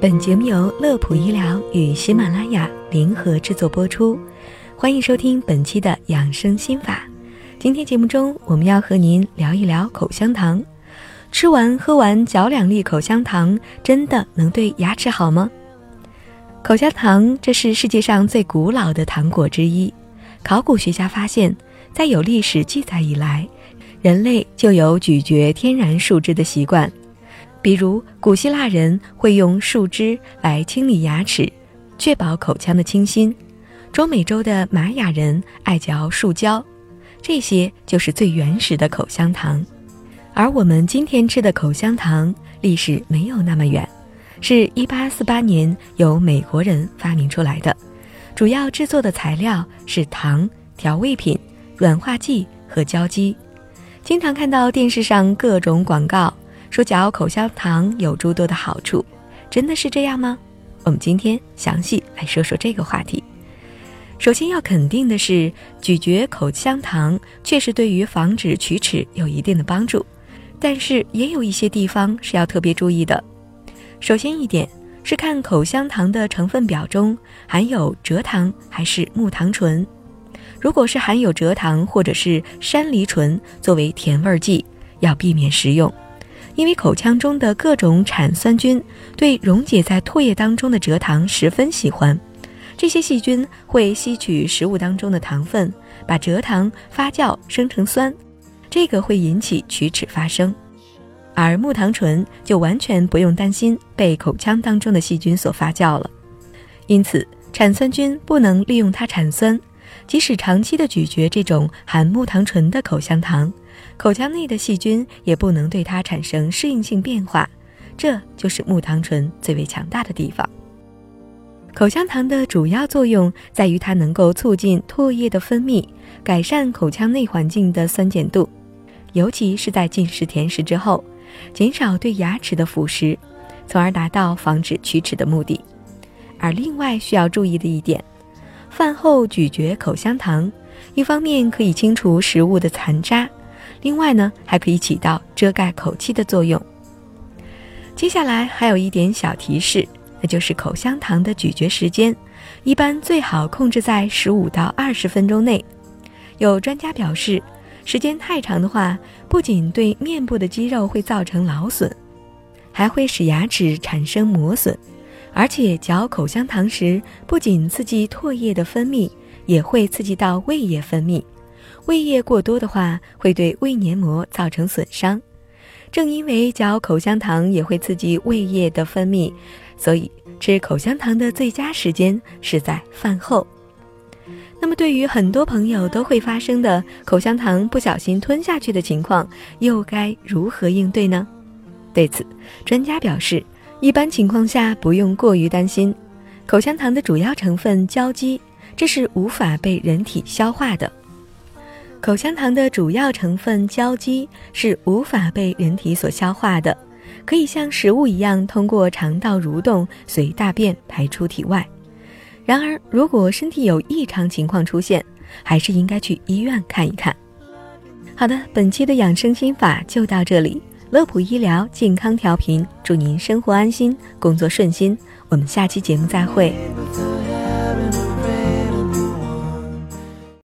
本节目由乐普医疗与喜马拉雅联合制作播出，欢迎收听本期的养生心法。今天节目中，我们要和您聊一聊口香糖。吃完喝完嚼两粒口香糖，真的能对牙齿好吗？口香糖这是世界上最古老的糖果之一。考古学家发现，在有历史记载以来，人类就有咀嚼天然树枝的习惯。比如，古希腊人会用树枝来清理牙齿，确保口腔的清新；中美洲的玛雅人爱嚼树胶，这些就是最原始的口香糖。而我们今天吃的口香糖历史没有那么远，是一八四八年由美国人发明出来的。主要制作的材料是糖、调味品、软化剂和胶基。经常看到电视上各种广告，说嚼口香糖有诸多的好处，真的是这样吗？我们今天详细来说说这个话题。首先要肯定的是，咀嚼口香糖确实对于防止龋齿有一定的帮助，但是也有一些地方是要特别注意的。首先一点。是看口香糖的成分表中含有蔗糖还是木糖醇。如果是含有蔗糖或者是山梨醇作为甜味剂，要避免食用，因为口腔中的各种产酸菌对溶解在唾液当中的蔗糖十分喜欢，这些细菌会吸取食物当中的糖分，把蔗糖发酵生成酸，这个会引起龋齿发生。而木糖醇就完全不用担心被口腔当中的细菌所发酵了，因此产酸菌不能利用它产酸。即使长期的咀嚼这种含木糖醇的口香糖，口腔内的细菌也不能对它产生适应性变化。这就是木糖醇最为强大的地方。口香糖的主要作用在于它能够促进唾液的分泌，改善口腔内环境的酸碱度，尤其是在进食甜食之后。减少对牙齿的腐蚀，从而达到防止龋齿的目的。而另外需要注意的一点，饭后咀嚼口香糖，一方面可以清除食物的残渣，另外呢还可以起到遮盖口气的作用。接下来还有一点小提示，那就是口香糖的咀嚼时间，一般最好控制在十五到二十分钟内。有专家表示。时间太长的话，不仅对面部的肌肉会造成劳损，还会使牙齿产生磨损。而且嚼口香糖时，不仅刺激唾液的分泌，也会刺激到胃液分泌。胃液过多的话，会对胃黏膜造成损伤。正因为嚼口香糖也会刺激胃液的分泌，所以吃口香糖的最佳时间是在饭后。那么，对于很多朋友都会发生的口香糖不小心吞下去的情况，又该如何应对呢？对此，专家表示，一般情况下不用过于担心。口香糖的主要成分胶基，这是无法被人体消化的。口香糖的主要成分胶基是无法被人体所消化的，可以像食物一样通过肠道蠕动，随大便排出体外。然而，如果身体有异常情况出现，还是应该去医院看一看。好的，本期的养生心法就到这里。乐普医疗健康调频，祝您生活安心，工作顺心。我们下期节目再会。